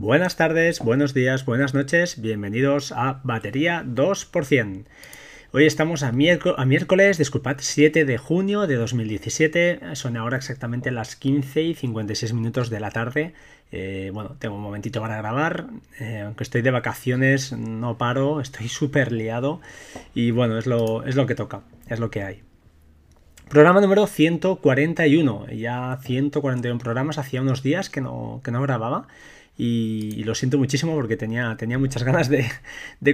Buenas tardes, buenos días, buenas noches, bienvenidos a Batería 2%. Hoy estamos a, miércoles, disculpad, 7 de junio de 2017, son ahora exactamente las 15 y 56 minutos de la tarde. Eh, bueno, tengo un momentito para grabar, eh, aunque estoy de vacaciones, no paro, estoy súper liado. Y bueno, es lo, es lo que toca, es lo que hay. Programa número 141, ya 141 programas, hacía unos días que no, que no grababa y, lo siento muchísimo porque tenía, tenía muchas ganas de,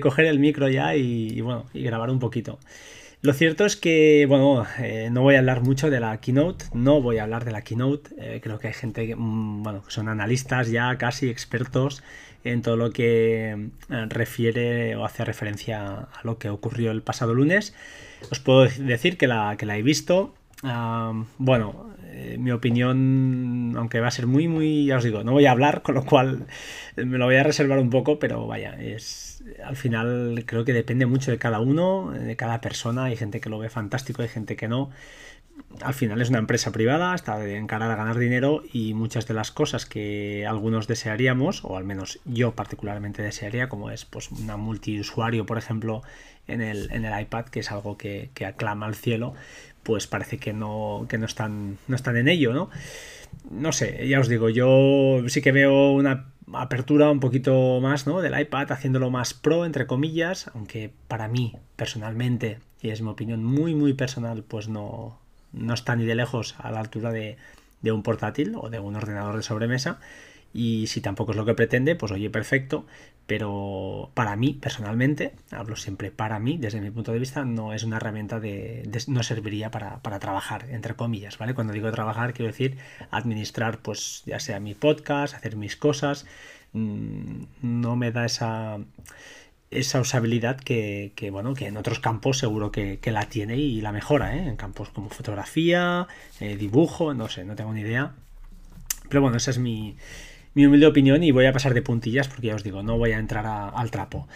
coger el micro ya y, bueno, y grabar un poquito. Lo cierto es que, bueno, eh, no voy a hablar mucho de la keynote, no voy a hablar de la keynote, eh, creo que hay gente que, mm, bueno, son analistas ya casi expertos en todo lo que eh, refiere o hace referencia a lo que ocurrió el pasado lunes. Os puedo decir que la, que la he visto, bueno, eh, mi opinión, aunque va a ser muy, muy, ya os digo, no voy a hablar, con lo cual me lo voy a reservar un poco, pero vaya, es al final creo que depende mucho de cada uno, de cada persona, hay gente que lo ve fantástico, hay gente que no. Al final es una empresa privada, está encarada a ganar dinero y muchas de las cosas que algunos desearíamos, o al menos yo particularmente desearía, como es pues una multiusuario, por ejemplo, en el, en el iPad, que es algo que, que aclama al cielo, pues parece que no, que no, están, no están en ello, ¿no? No sé, ya os digo, yo sí que veo una apertura un poquito más, ¿no? Del iPad, haciéndolo más pro, entre comillas, aunque para mí, personalmente, y es mi opinión muy, muy personal, pues no, no está ni de lejos a la altura de, de un portátil o de un ordenador de sobremesa. Y si tampoco es lo que pretende, pues oye, perfecto. Pero para mí, personalmente, hablo siempre para mí, desde mi punto de vista, no es una herramienta de. no serviría para, trabajar, entre comillas, ¿vale? Cuando digo trabajar, quiero decir administrar, pues, ya sea mi podcast, hacer mis cosas. Mm, no me da esa esa usabilidad que, bueno, que en otros campos seguro que, la tiene y la mejora, ¿eh? en campos como fotografía, eh, dibujo, no sé, no tengo ni idea. Pero bueno, esa es mi, mi humilde opinión y voy a pasar de puntillas porque ya os digo, no voy a entrar al trapo.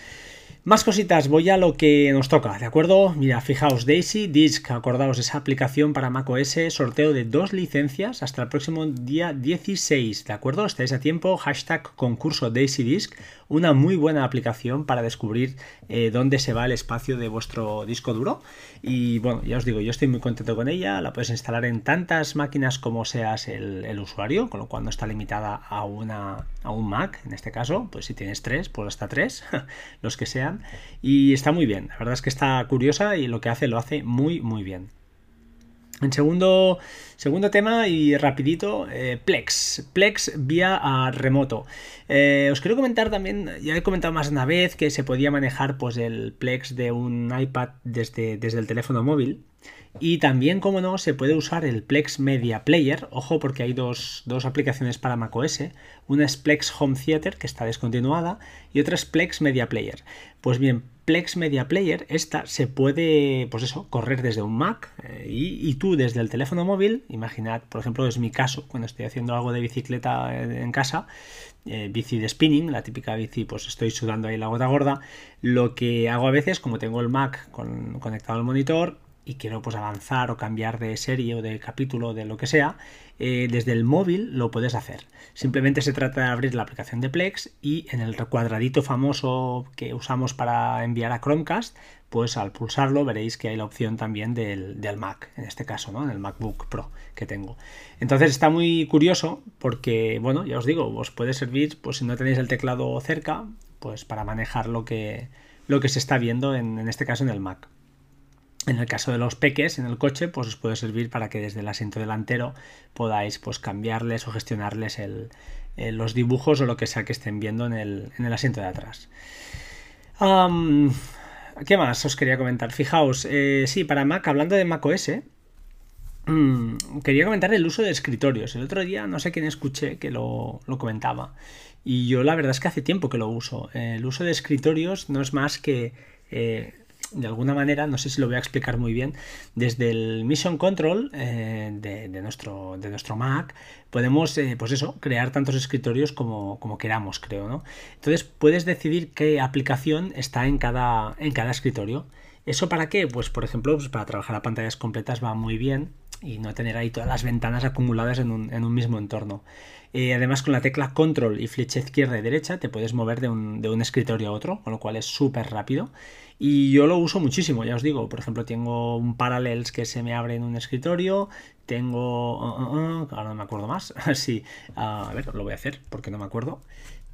Más cositas, voy a lo que nos toca, ¿de acuerdo? Mira, fijaos, Daisy Disk, acordaos, esa aplicación para macOS, sorteo de dos licencias hasta el próximo día 16, ¿de acuerdo? Estáis a tiempo, hashtag concurso Daisy Disk, una muy buena aplicación para descubrir eh, dónde se va el espacio de vuestro disco duro. Y bueno, ya os digo, yo estoy muy contento con ella, la puedes instalar en tantas máquinas como seas el, usuario, con lo cual no está limitada a, una, a un Mac, en este caso, pues si tienes tres, pues hasta tres, los que sean. Y está muy bien, la verdad es que está curiosa y lo que hace lo hace muy, muy bien. En segundo, segundo tema y rapidito, eh, Plex. Plex vía a remoto. Eh, os quiero comentar también, ya he comentado más de una vez que se podía manejar pues, el Plex de un iPad desde, desde el teléfono móvil. Y también, como no, se puede usar el Plex Media Player. Ojo, porque hay dos, dos, aplicaciones para macOS. Una es Plex Home Theater, que está descontinuada, y otra es Plex Media Player. Pues bien, Plex Media Player, esta se puede, pues eso, correr desde un Mac eh, y, tú desde el teléfono móvil, imaginad, por ejemplo, es mi caso, cuando estoy haciendo algo de bicicleta eh, en casa, eh, bici de spinning, la típica bici, pues estoy sudando ahí la gota gorda, lo que hago a veces, como tengo el Mac conectado al monitor, y quiero pues avanzar o cambiar de serie o de capítulo de lo que sea, eh, desde el móvil lo puedes hacer. Simplemente se trata de abrir la aplicación de Plex y en el cuadradito famoso que usamos para enviar a Chromecast, pues al pulsarlo veréis que hay la opción también del, Mac, en este caso, ¿no? En el MacBook Pro que tengo. Entonces está muy curioso porque, bueno, ya os digo, os puede servir, pues si no tenéis el teclado cerca, pues para manejar lo que, lo que se está viendo en, en este caso en el Mac. En el caso de los peques en el coche, pues os puede servir para que desde el asiento delantero podáis pues, cambiarles o gestionarles los dibujos o lo que sea que estén viendo en el, asiento de atrás. ¿Qué más os quería comentar? Fijaos, eh, sí, para Mac, hablando de Mac OS, mm, quería comentar el uso de escritorios. El otro día no sé quién escuché que lo, comentaba. Y yo la verdad es que hace tiempo que lo uso. El uso de escritorios no es más que eh, de alguna manera, no sé si lo voy a explicar muy bien, desde el Mission Control eh, de, nuestro, de nuestro Mac podemos, eh, pues eso, crear tantos escritorios como, como, queramos, creo, ¿no? Entonces puedes decidir qué aplicación está en cada, en cada escritorio. ¿Eso para qué? Pues por ejemplo, pues para trabajar a pantallas completas va muy bien y no tener ahí todas las ventanas acumuladas en un, en un mismo entorno. Eh, además, con la tecla control y flecha izquierda y derecha te puedes mover de un, de un escritorio a otro, con lo cual es súper rápido. Y yo lo uso muchísimo, ya os digo. Por ejemplo, tengo un Parallels que se me abre en un escritorio. Tengo. Uh, uh, uh, ahora no me acuerdo más. sí, a ver, lo voy a hacer porque no me acuerdo.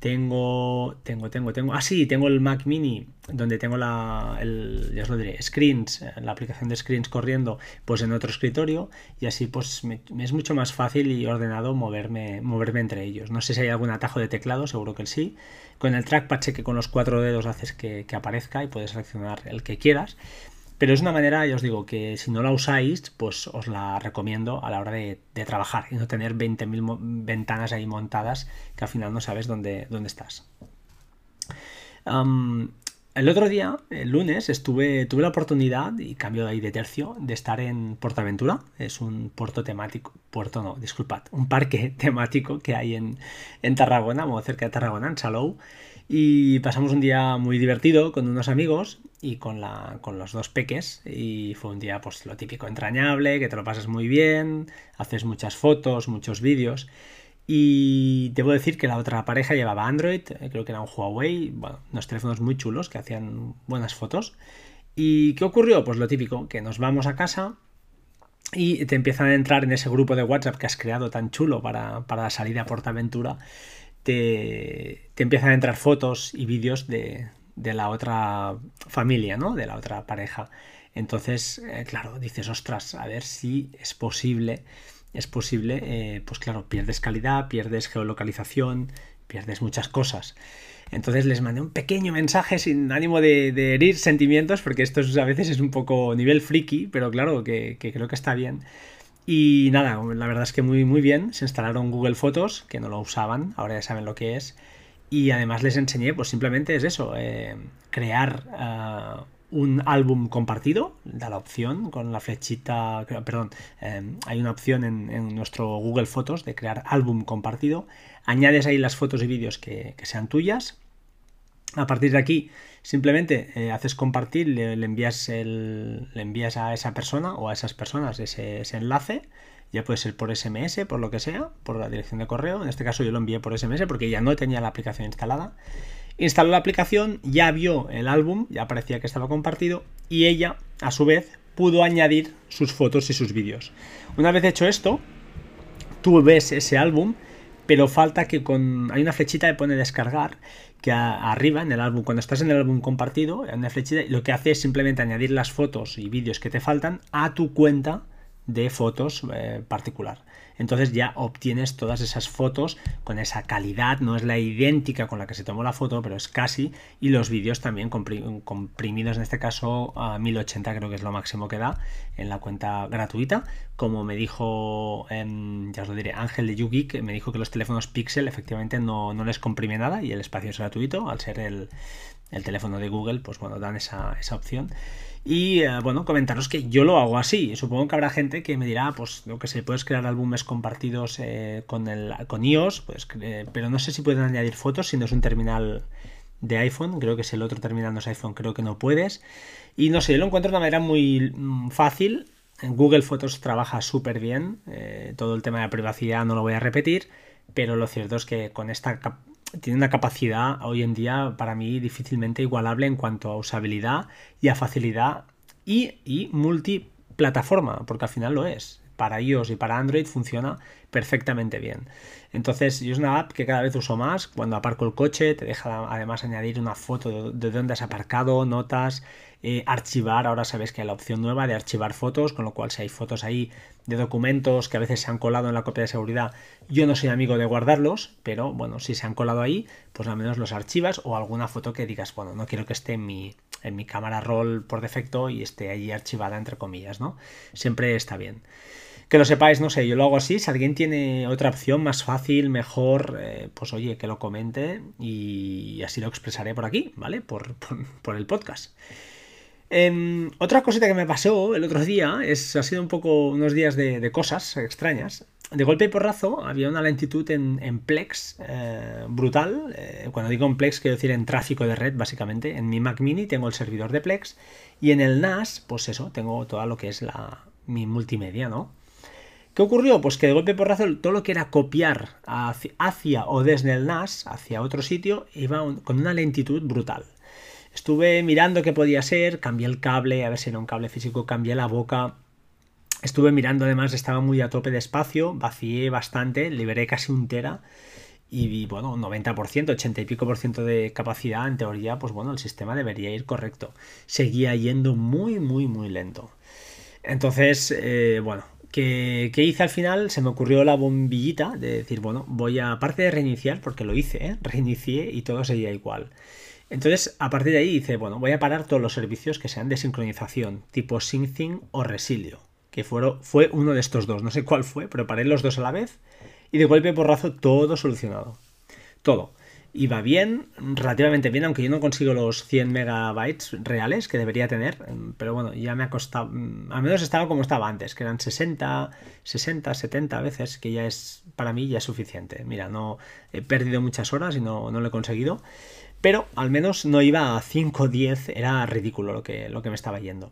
Tengo, tengo, tengo, tengo. Ah, sí, tengo el Mac Mini, donde tengo la, el, ya os lo diré, Screens, eh, la aplicación de Screens corriendo, pues en otro escritorio. Y así, pues me, es mucho más fácil y ordenado moverme, moverme entre ellos. No sé si hay algún atajo de teclado, seguro que sí. Con el trackpad, sé que con los cuatro dedos haces que, que aparezca y puedes seleccionar el que quieras. Pero es una manera, ya os digo, que si no la usáis, pues os la recomiendo a la hora de, trabajar y no tener 20.000 ventanas ahí montadas que al final no sabes dónde, dónde estás. el otro día, el lunes, estuve, tuve la oportunidad, y cambio de ahí de tercio, de estar en Portaventura. Es un puerto temático, puerto no, disculpad, un parque temático que hay en, en Tarragona, muy cerca de Tarragona, en Salou. Y pasamos un día muy divertido con unos amigos y con, la, con los dos peques. Y fue un día, pues lo típico, entrañable, que te lo pasas muy bien, haces muchas fotos, muchos vídeos. Y debo decir que la otra pareja llevaba Android, eh, creo que era un Huawei, bueno, unos teléfonos muy chulos que hacían buenas fotos. ¿Y qué ocurrió? Pues lo típico, que nos vamos a casa y te empiezan a entrar en ese grupo de WhatsApp que has creado tan chulo para, para la salida a Portaventura te, empiezan a entrar fotos y vídeos de, la otra familia, ¿no? De la otra pareja. Entonces, eh, claro, dices, ostras, a ver si es posible, es posible, eh, pues claro, pierdes calidad, pierdes geolocalización, pierdes muchas cosas. Entonces les mandé un pequeño mensaje sin ánimo de, herir sentimientos, porque esto a veces es un poco nivel friki, pero claro, que creo que está bien. Y nada, la verdad es que muy, muy bien. Se instalaron Google Fotos, que no lo usaban, ahora ya saben lo que es. Y además les enseñé, pues simplemente es eso, eh, crear eh, un álbum compartido, da la opción con la flechita, perdón, eh, hay una opción en, nuestro Google Fotos de crear álbum compartido. Añades ahí las fotos y vídeos que, que sean tuyas. A partir de aquí Simplemente eh, haces compartir, le, envías el, le envías a esa persona o a esas personas ese, enlace. Ya puede ser por SMS, por lo que sea, por la dirección de correo. En este caso yo lo envié por SMS porque ya no tenía la aplicación instalada. Instaló la aplicación, ya vio el álbum, ya parecía que estaba compartido y ella, a su vez, pudo añadir sus fotos y sus vídeos. Una vez hecho esto, tú ves ese álbum, pero falta que con... Hay una flechita que pone descargar que arriba en el álbum, cuando estás en el álbum compartido, en una flechita, lo que hace es simplemente añadir las fotos y vídeos que te faltan a tu cuenta de fotos eh, particular entonces ya obtienes todas esas fotos con esa calidad, no es la idéntica con la que se tomó la foto, pero es casi, y los vídeos también comprimidos en este caso a 1080 creo que es lo máximo que da en la cuenta gratuita, como me dijo, em, ya os lo diré, Ángel de YouGeek, me dijo que los teléfonos Pixel efectivamente no, les comprime nada y el espacio es gratuito, al ser el, teléfono de Google, pues bueno, dan esa opción. Y eh, bueno, comentaros que yo lo hago así. Supongo que habrá gente que me dirá, pues lo que sé, puedes crear álbumes compartidos eh, con, el, con iOS, pero no sé si pueden añadir fotos si no es un terminal de iPhone. Creo que si el otro terminal no es iPhone, creo que no puedes. Y no sé, yo lo encuentro de una manera muy mm, fácil. Google Fotos trabaja súper bien. Eh, todo el tema de privacidad no lo voy a repetir. Pero lo cierto es que con esta tiene una capacidad hoy en día para mí difícilmente igualable en cuanto a usabilidad y a facilidad y, y multiplataforma, porque al final lo es. Para iOS y para Android funciona perfectamente bien. Entonces, yo es una app que cada vez uso más. Cuando aparco el coche, te deja además añadir una foto de, dónde has aparcado, notas, eh, archivar. Ahora sabes que hay la opción nueva de archivar fotos, con lo cual si hay fotos ahí de documentos que a veces se han colado en la copia de seguridad, yo no soy amigo de guardarlos, pero bueno, si se han colado ahí, pues al menos los archivas o alguna foto que digas, bueno, no quiero que esté en mi, en mi cámara roll por defecto y esté allí archivada entre comillas, ¿no? Siempre está bien que lo sepáis, no sé, yo lo hago así. Si alguien tiene otra opción más fácil, mejor, eh, pues oye, que lo comente y así lo expresaré por aquí, ¿vale? Por, el podcast. Em, otra cosita que me pasó el otro día es, ha sido un poco unos días de, cosas extrañas. De golpe y porrazo había una lentitud en, Plex eh, brutal. Eh, cuando digo en Plex quiero decir en tráfico de red, básicamente. En mi Mac mini tengo el servidor de Plex y en el NAS, pues eso, tengo todo lo que es la, mi multimedia, ¿no? ¿Qué ocurrió? Pues que de golpe por razón todo lo que era copiar hacia, o desde el NAS hacia otro sitio iba con una lentitud brutal. Estuve mirando qué podía ser, cambié el cable, a ver si era un cable físico, cambié la boca. Estuve mirando además, estaba muy a tope de espacio, vacié bastante, liberé casi un tera y bueno, 90%, 80 y pico por ciento de capacidad, en teoría, pues bueno, el sistema debería ir correcto. Seguía yendo muy, muy, muy lento. Entonces, eh, bueno, ¿qué, hice al final? Se me ocurrió la bombillita de decir, bueno, voy a, aparte de reiniciar, porque lo hice, ¿eh? reinicié y todo seguía igual. Entonces, a partir de ahí dice, bueno, voy a parar todos los servicios que sean de sincronización, tipo SyncThing o Resilio, que fue uno de estos dos, no sé cuál fue, pero paré los dos a la vez y de golpe porrazo todo solucionado. Todo. Iba bien, relativamente bien, aunque yo no consigo los 100 megabytes reales que debería tener, pero bueno, ya me ha costado, mm, al menos estaba como estaba antes, que eran 60, 60, 70 veces, que ya es, para mí ya es suficiente. Mira, no he perdido muchas horas y no, no lo he conseguido, pero al menos no iba a 5 o 10, era ridículo lo que, lo que me estaba yendo.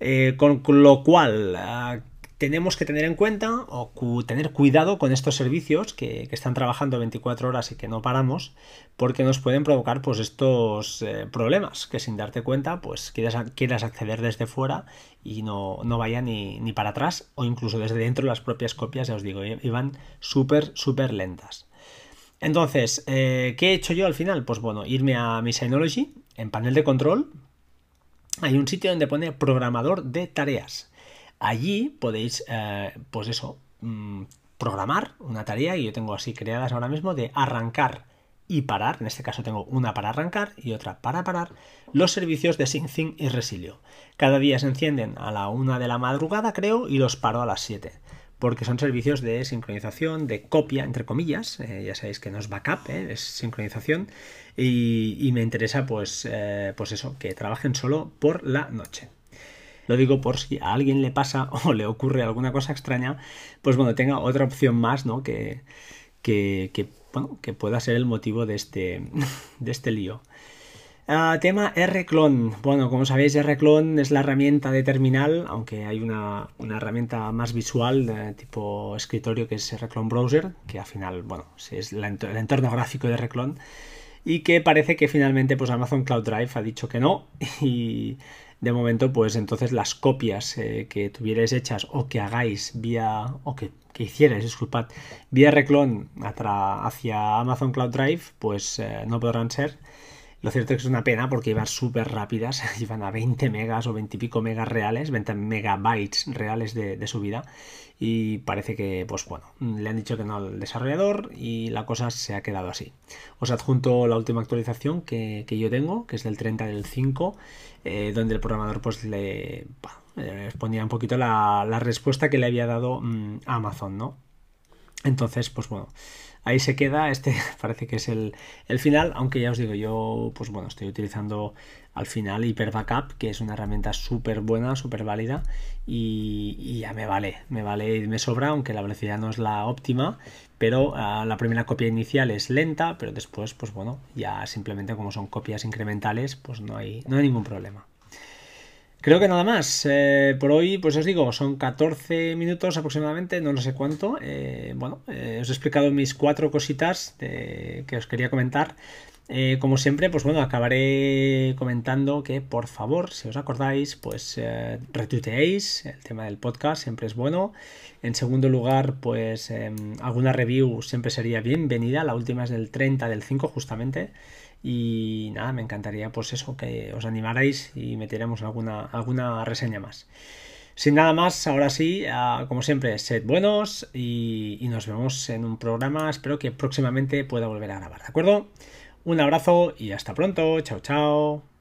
Eh, con lo cual, ah, tenemos que tener en cuenta o tener cuidado con estos servicios que, están trabajando 24 horas y que no paramos porque nos pueden provocar pues estos eh, problemas que sin darte cuenta pues quieras, acceder desde fuera y no, no vaya ni, ni, para atrás o incluso desde dentro las propias copias ya os digo iban súper súper lentas. Entonces eh, ¿qué he hecho yo al final? pues bueno irme a mi Synology en panel de control. Hay un sitio donde pone programador de tareas Allí podéis, eh, pues eso, mm, programar una tarea y yo tengo así creadas ahora mismo de arrancar y parar, en este caso tengo una para arrancar y otra para parar, los servicios de SyncThing y Resilio. Cada día se encienden a la una de la madrugada, creo, y los paro a las 7 porque son servicios de sincronización, de copia, entre comillas, eh, ya sabéis que no es backup, eh, es sincronización, y, me interesa pues, pues eso, que trabajen solo por la noche. Lo digo por si a alguien le pasa o le ocurre alguna cosa extraña, pues bueno, tenga otra opción más, ¿no? Que, que, bueno, que pueda ser el motivo de este, de este lío. Ah, tema R-Clone. Bueno, como sabéis, R-Clone es la herramienta de terminal, aunque hay una, herramienta más visual tipo escritorio que es R-Clone Browser, que al final, bueno, es el entorno gráfico de R-Clone, y que parece que finalmente pues Amazon Cloud Drive ha dicho que no, y de momento, pues entonces las copias eh, que tuvierais hechas o que hagáis vía, o que, hicierais, disculpad, vía Reclon hacia Amazon Cloud Drive, pues eh, no podrán ser. Lo cierto es que es una pena porque iban súper rápidas, iban a 20 megas o 20 y pico megas reales, 20 megabytes reales de, subida. Y parece que, pues bueno, le han dicho que no al desarrollador y la cosa se ha quedado así. Os adjunto la última actualización que, yo tengo, que es del 30 del 5, eh, donde el programador pues le bueno, ponía un poquito la, respuesta que le había dado mm, a Amazon, ¿no? Entonces, pues bueno, ahí se queda, este parece que es el, final, aunque ya os digo, yo pues bueno, estoy utilizando al final Hyper Backup, que es una herramienta súper buena, súper válida y, ya me vale, me vale y me sobra, aunque la velocidad no es la óptima, pero ah, la primera copia inicial es lenta, pero después pues bueno, ya simplemente como son copias incrementales, pues no hay, no hay ningún problema. Creo que nada más. Eh, por hoy, pues os digo, son 14 minutos aproximadamente, no lo sé cuánto. Eh, bueno, eh, os he explicado mis cuatro cositas que os quería comentar. como siempre, pues bueno, acabaré comentando que por favor, si os acordáis, pues retuiteéis el tema del podcast, siempre es bueno. En segundo lugar, pues em, alguna review siempre sería bienvenida. La última es del 30 del 5 justamente. Y nada, me encantaría pues eso, que os animarais y metiéramos alguna, alguna reseña más. Sin nada más, ahora sí, ah, como siempre, sed buenos y, y nos vemos en un programa. Espero que próximamente pueda volver a grabar, ¿de acuerdo? Un abrazo y hasta pronto. Chao, chao.